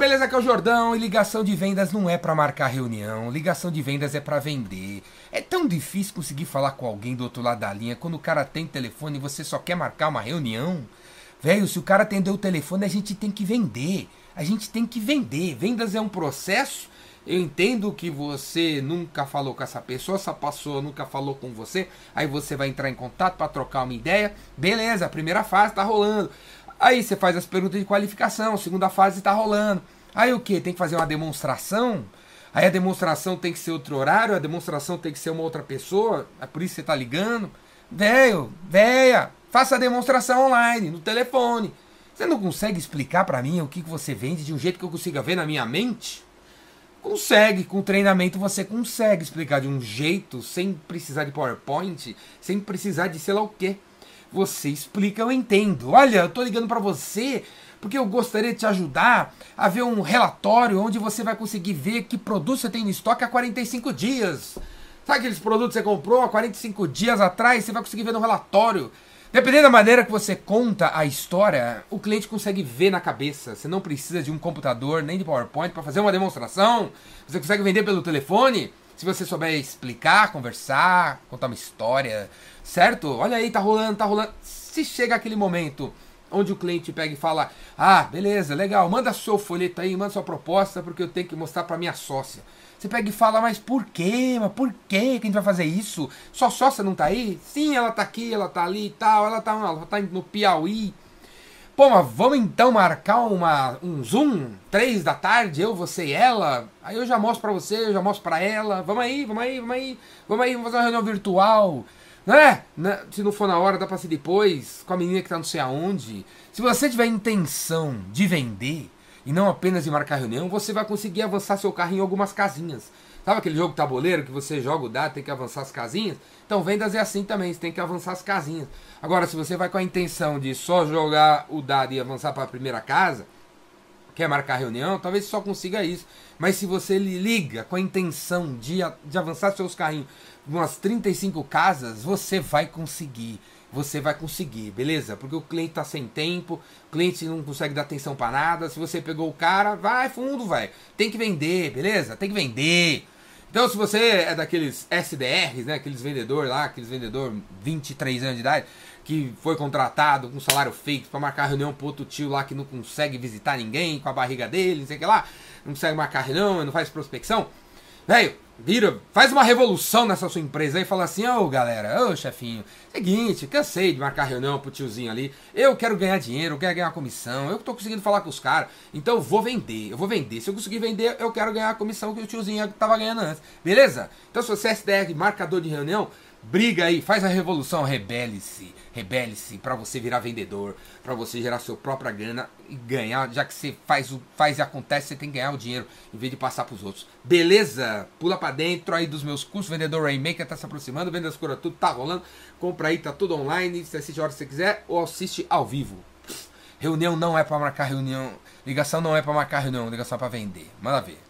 beleza? Aqui é o Jordão e ligação de vendas não é para marcar reunião, ligação de vendas é para vender. É tão difícil conseguir falar com alguém do outro lado da linha quando o cara tem telefone e você só quer marcar uma reunião. Velho, se o cara atendeu o telefone, a gente tem que vender. A gente tem que vender. Vendas é um processo. Eu entendo que você nunca falou com essa pessoa, essa pessoa nunca falou com você. Aí você vai entrar em contato para trocar uma ideia. Beleza, a primeira fase tá rolando. Aí você faz as perguntas de qualificação, segunda fase está rolando. Aí o que? Tem que fazer uma demonstração? Aí a demonstração tem que ser outro horário, a demonstração tem que ser uma outra pessoa, é por isso que você está ligando. Velho, véia, faça a demonstração online, no telefone. Você não consegue explicar para mim o que você vende de um jeito que eu consiga ver na minha mente? Consegue, com treinamento você consegue explicar de um jeito, sem precisar de PowerPoint, sem precisar de sei lá o quê. Você explica, eu entendo. Olha, eu tô ligando para você porque eu gostaria de te ajudar a ver um relatório onde você vai conseguir ver que produto você tem no estoque há 45 dias. Sabe aqueles produtos que você comprou há 45 dias atrás? Você vai conseguir ver no relatório. Dependendo da maneira que você conta a história, o cliente consegue ver na cabeça. Você não precisa de um computador nem de PowerPoint para fazer uma demonstração. Você consegue vender pelo telefone. Se você souber explicar, conversar, contar uma história, certo? Olha aí, tá rolando, tá rolando. Se chega aquele momento onde o cliente pega e fala: "Ah, beleza, legal, manda seu folheto aí, manda sua proposta porque eu tenho que mostrar para minha sócia". Você pega e fala: "Mas por quê? Mas por quê que a gente vai fazer isso? Sua sócia não tá aí?". Sim, ela tá aqui, ela tá ali e tal, ela tá, ela tá no Piauí. Pô, mas vamos então marcar uma, um Zoom, três da tarde, eu, você e ela. Aí eu já mostro pra você, eu já mostro pra ela. Vamos aí, vamos aí, vamos aí, vamos aí, vamos fazer uma reunião virtual. Né? né? Se não for na hora, dá pra ser depois, com a menina que tá não sei aonde. Se você tiver intenção de vender e não apenas de marcar reunião, você vai conseguir avançar seu carro em algumas casinhas. Sabe aquele jogo tabuleiro que você joga o dado, tem que avançar as casinhas? Então, vendas é assim também, você tem que avançar as casinhas. Agora, se você vai com a intenção de só jogar o dado e avançar para a primeira casa, quer marcar reunião, talvez só consiga isso. Mas se você liga com a intenção de, de avançar seus carrinhos umas 35 casas, você vai conseguir. Você vai conseguir, beleza? Porque o cliente tá sem tempo, o cliente não consegue dar atenção para nada. Se você pegou o cara, vai fundo, vai. Tem que vender, beleza? Tem que vender. Então, se você é daqueles SDRs, né, aqueles vendedores lá, aqueles vendedor 23 anos de idade, que foi contratado com salário fixo para marcar reunião pro outro tio lá que não consegue visitar ninguém com a barriga dele, não sei o que lá, não consegue marcar reunião, não faz prospecção, velho, vira, faz uma revolução nessa sua empresa e fala assim, ô oh, galera, ô oh, chefinho, seguinte, cansei de marcar reunião pro tiozinho ali, eu quero ganhar dinheiro, eu quero ganhar comissão, eu tô conseguindo falar com os caras, então eu vou vender, eu vou vender, se eu conseguir vender, eu quero ganhar a comissão que o tiozinho tava ganhando antes, beleza? Então se você é SDR, marcador de reunião, briga aí, faz a revolução, rebele-se, rebele-se para você virar vendedor, para você gerar sua própria grana e ganhar, já que você faz o faz e acontece, você tem que ganhar o dinheiro em vez de passar para os outros. Beleza? Pula para dentro aí dos meus cursos, vendedor Rainmaker tá se aproximando, vendas cura tudo tá rolando. Compra aí, tá tudo online, você assiste a hora que você quiser ou assiste ao vivo. Reunião não é para marcar reunião, ligação não é para marcar reunião, ligação é para vender. Manda ver.